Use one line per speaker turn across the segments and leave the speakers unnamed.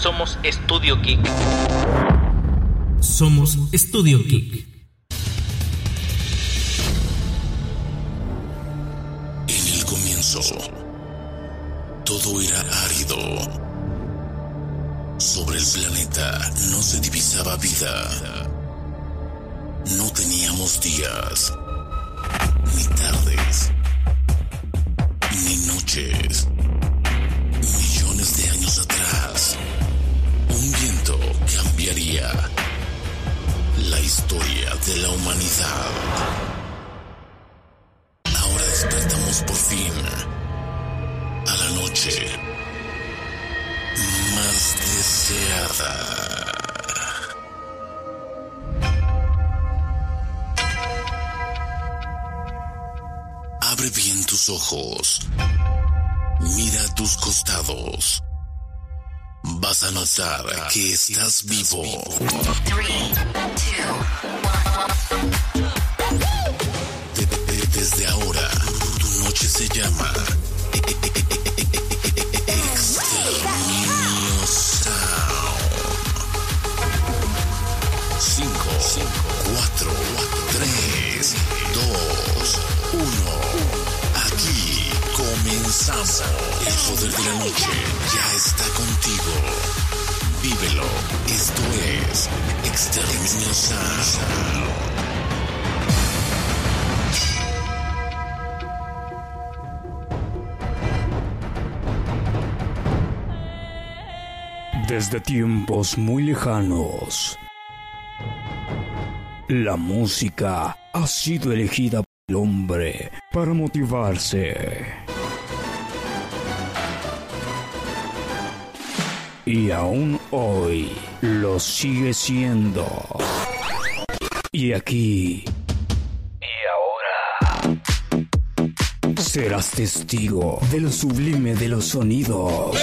Somos Estudio Geek.
Somos Estudio Geek.
En el comienzo, todo era árido. Sobre el planeta no se divisaba vida. No teníamos días, ni tardes, ni noches. Millones de años atrás, un viento cambiaría la historia de la humanidad. Ahora despertamos por fin a la noche más deseada. Abre bien tus ojos. Mira tus costados. Vas a notar que estás vivo. De- de- desde ahora, tu noche se llama Exterminio Sound. 5, 4, 3, 2, 1. Aquí comenzamos. El poder de la noche contigo. Vívelo. Esto es Exterminio.
Desde tiempos muy lejanos, la música ha sido elegida por el hombre para motivarse. Y aún hoy lo sigue siendo. Y aquí... Y ahora... Serás testigo de lo sublime de los sonidos.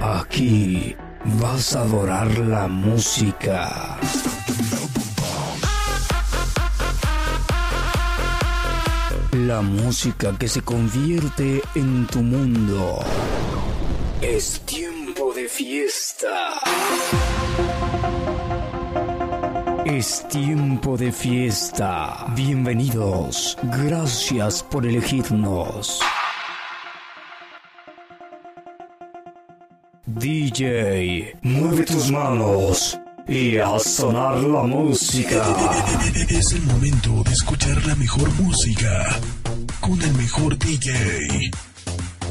Aquí vas a adorar la música. La música que se convierte en tu mundo. Es tiempo de fiesta. Es tiempo de fiesta. Bienvenidos. Gracias por elegirnos. DJ, mueve tus manos y a sonar la música.
Es el momento de escuchar la mejor música con el mejor DJ,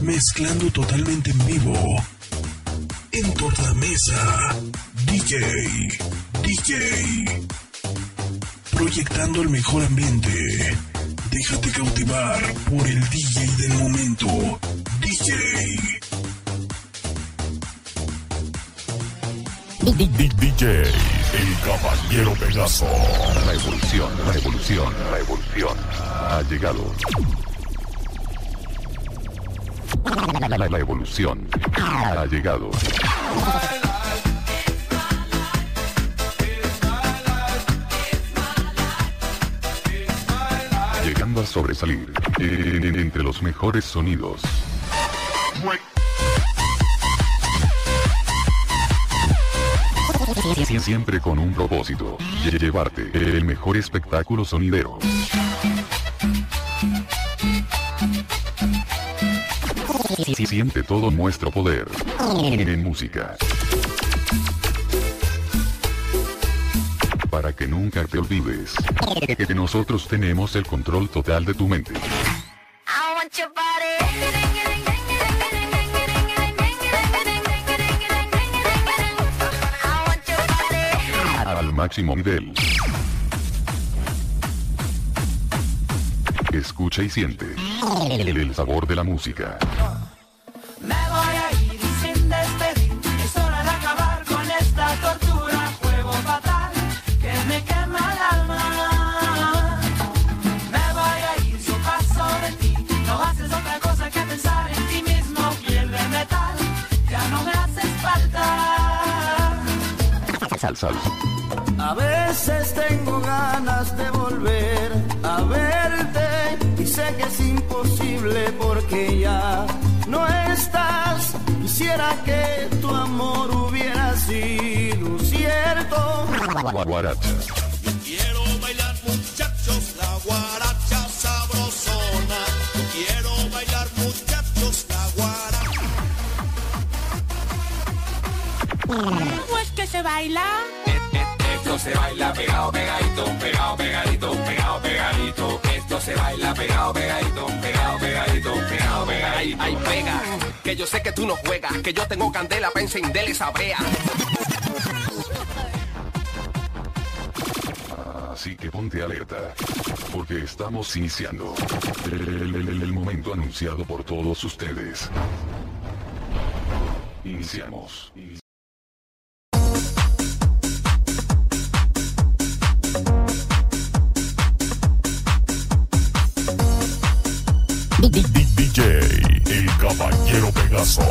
mezclando totalmente en vivo. En tornamesa, DJ, DJ, proyectando el mejor ambiente. Déjate cautivar por el DJ del momento, DJ.
DJ, el caballero Pegaso. La evolución, la evolución, la evolución ha llegado. La, evolución ha llegado. Llegando a sobresalir eh, entre los mejores sonidos. Siempre con un propósito, llevarte el mejor espectáculo sonidero. Siente todo nuestro poder en música.
Para que nunca te olvides que nosotros tenemos el control total de tu mente. Escucha y siente el sabor de la música. Sal, sal.
A veces tengo ganas de volver a verte y sé que es imposible porque ya no estás. Quisiera que tu amor hubiera sido cierto.
Baila?
Esto se baila pegado, pegadito, pegado, pegadito, pegado, pegadito. Esto se baila pegado, pegadito, pegado, pegadito, pegado, pegadito.
Ay, pega, que yo sé que tú no juegas, que yo tengo candela para encenderle esa brea.
Así que ponte alerta. Porque estamos iniciando el, el- el- el momento anunciado por todos ustedes. Iniciamos. DJ, el caballero Pegaso.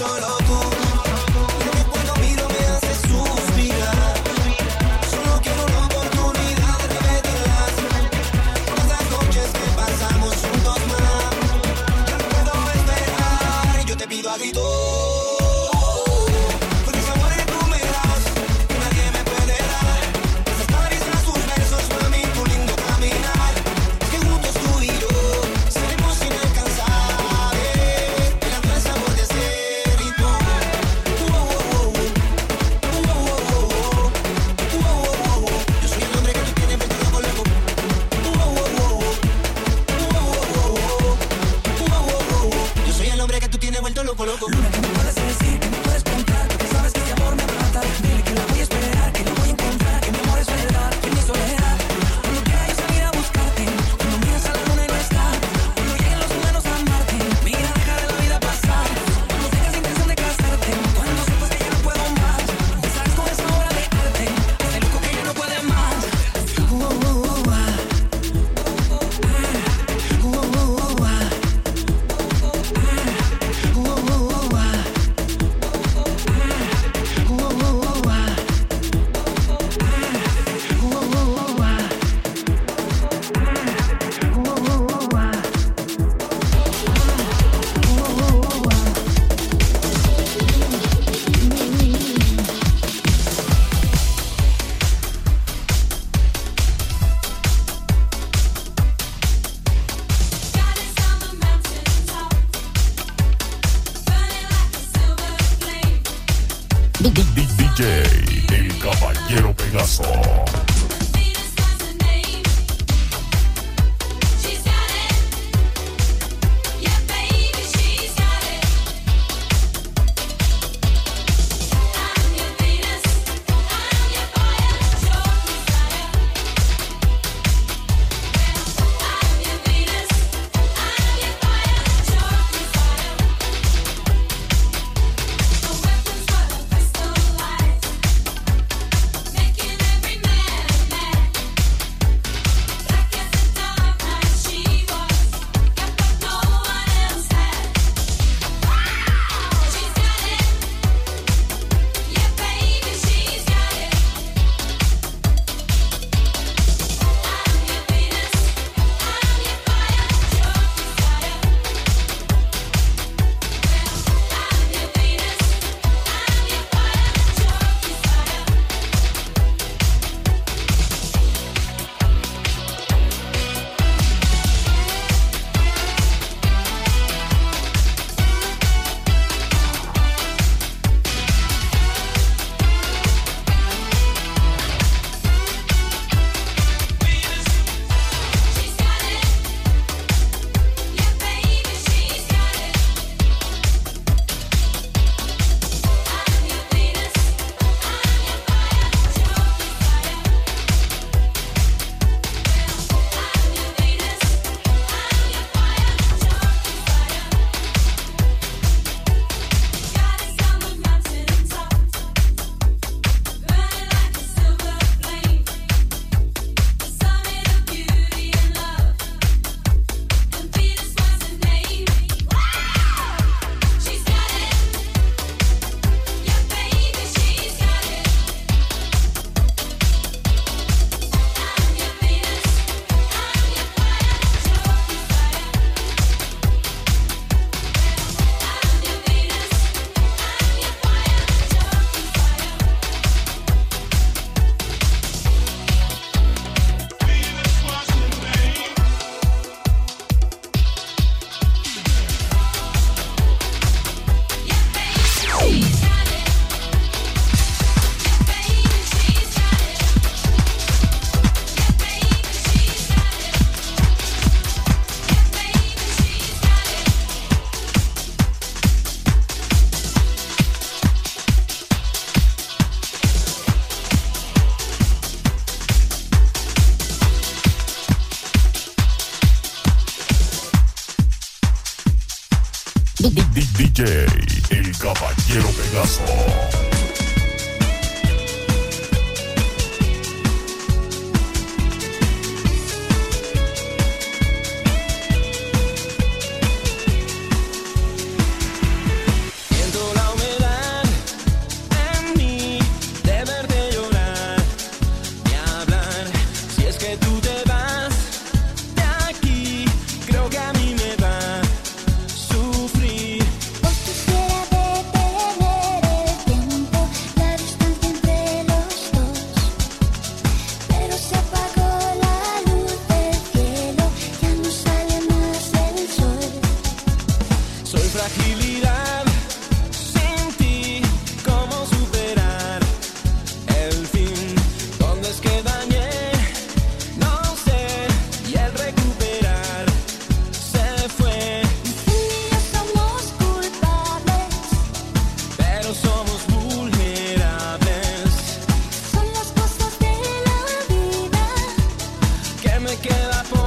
solo queda por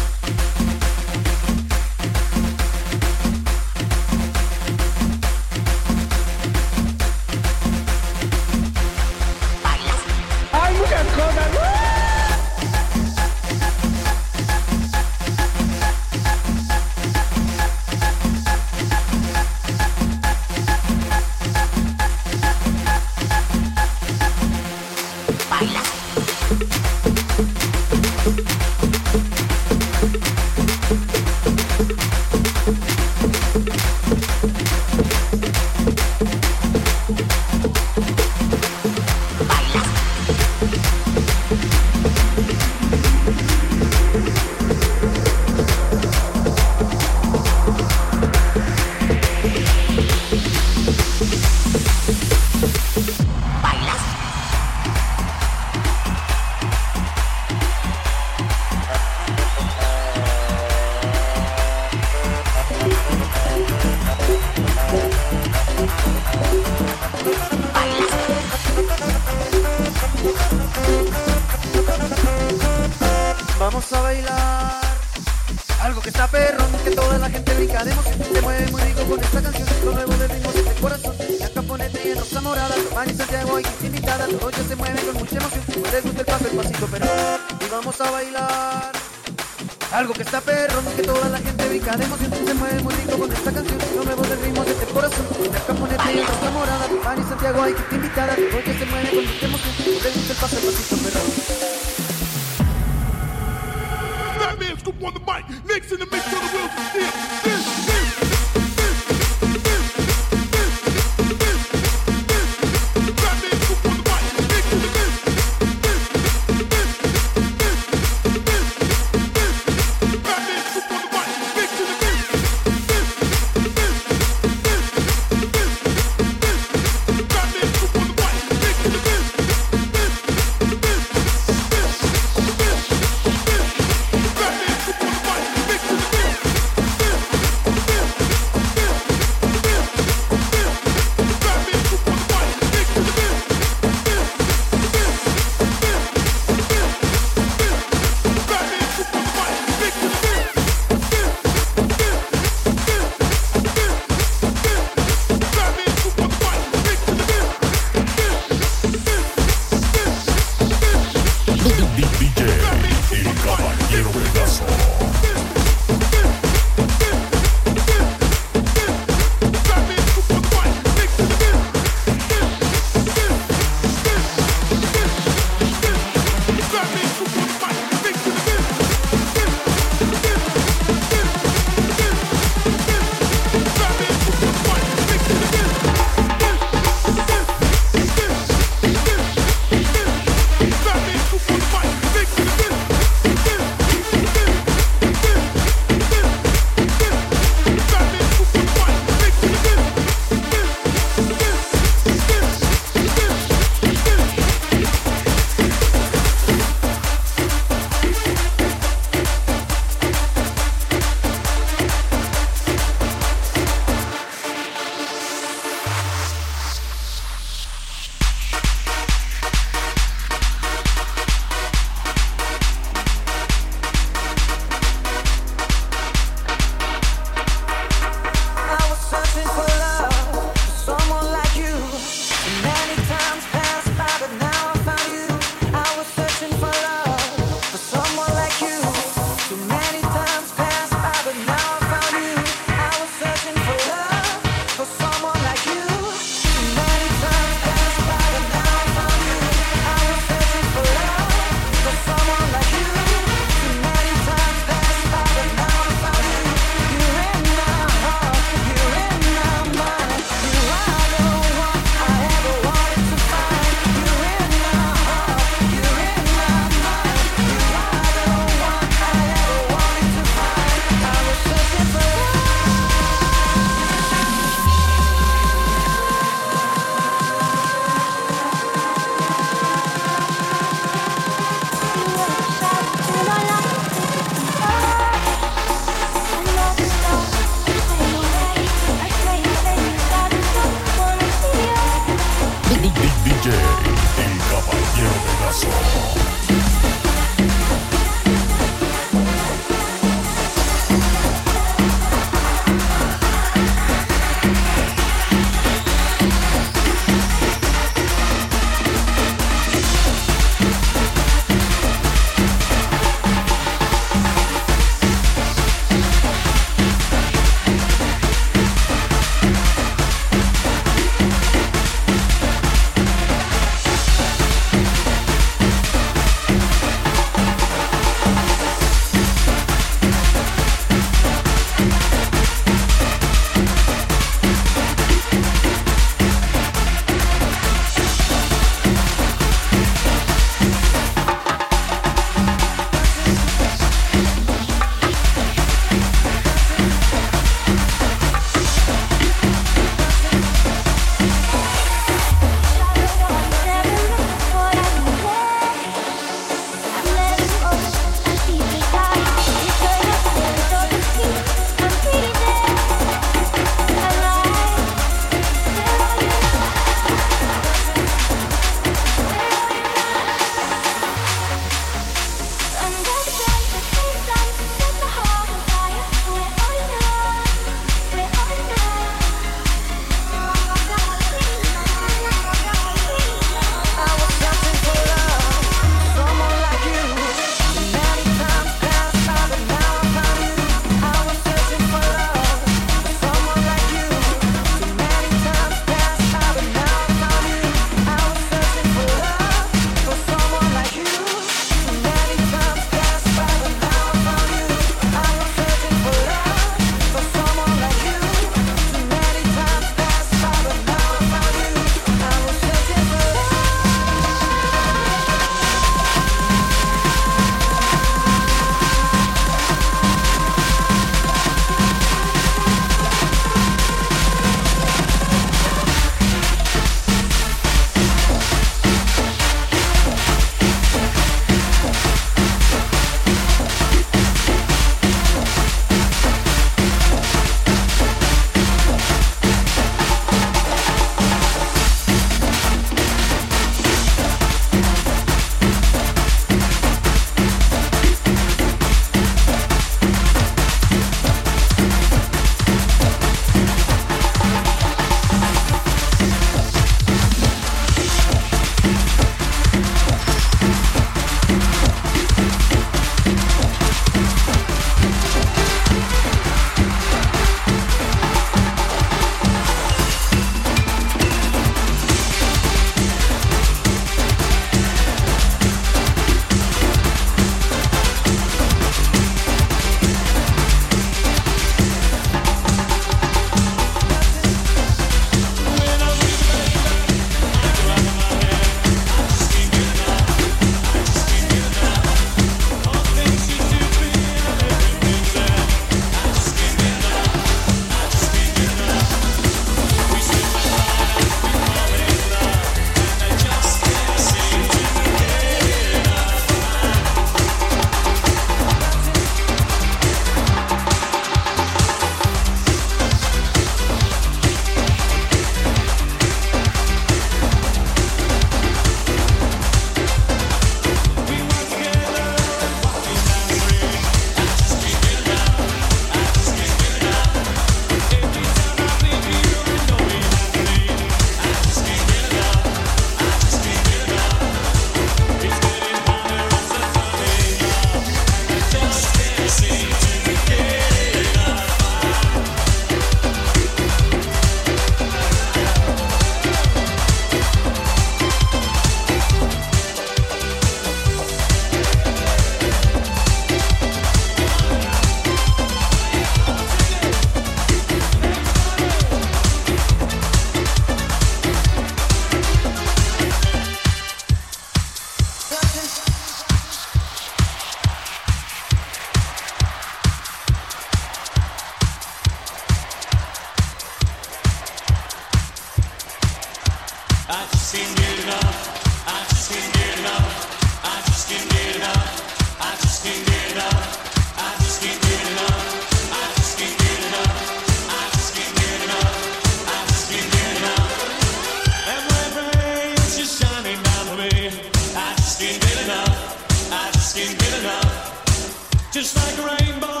just can't get enough. I just can't get enough. Just like a rainbow.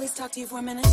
Please talk to you for a minute?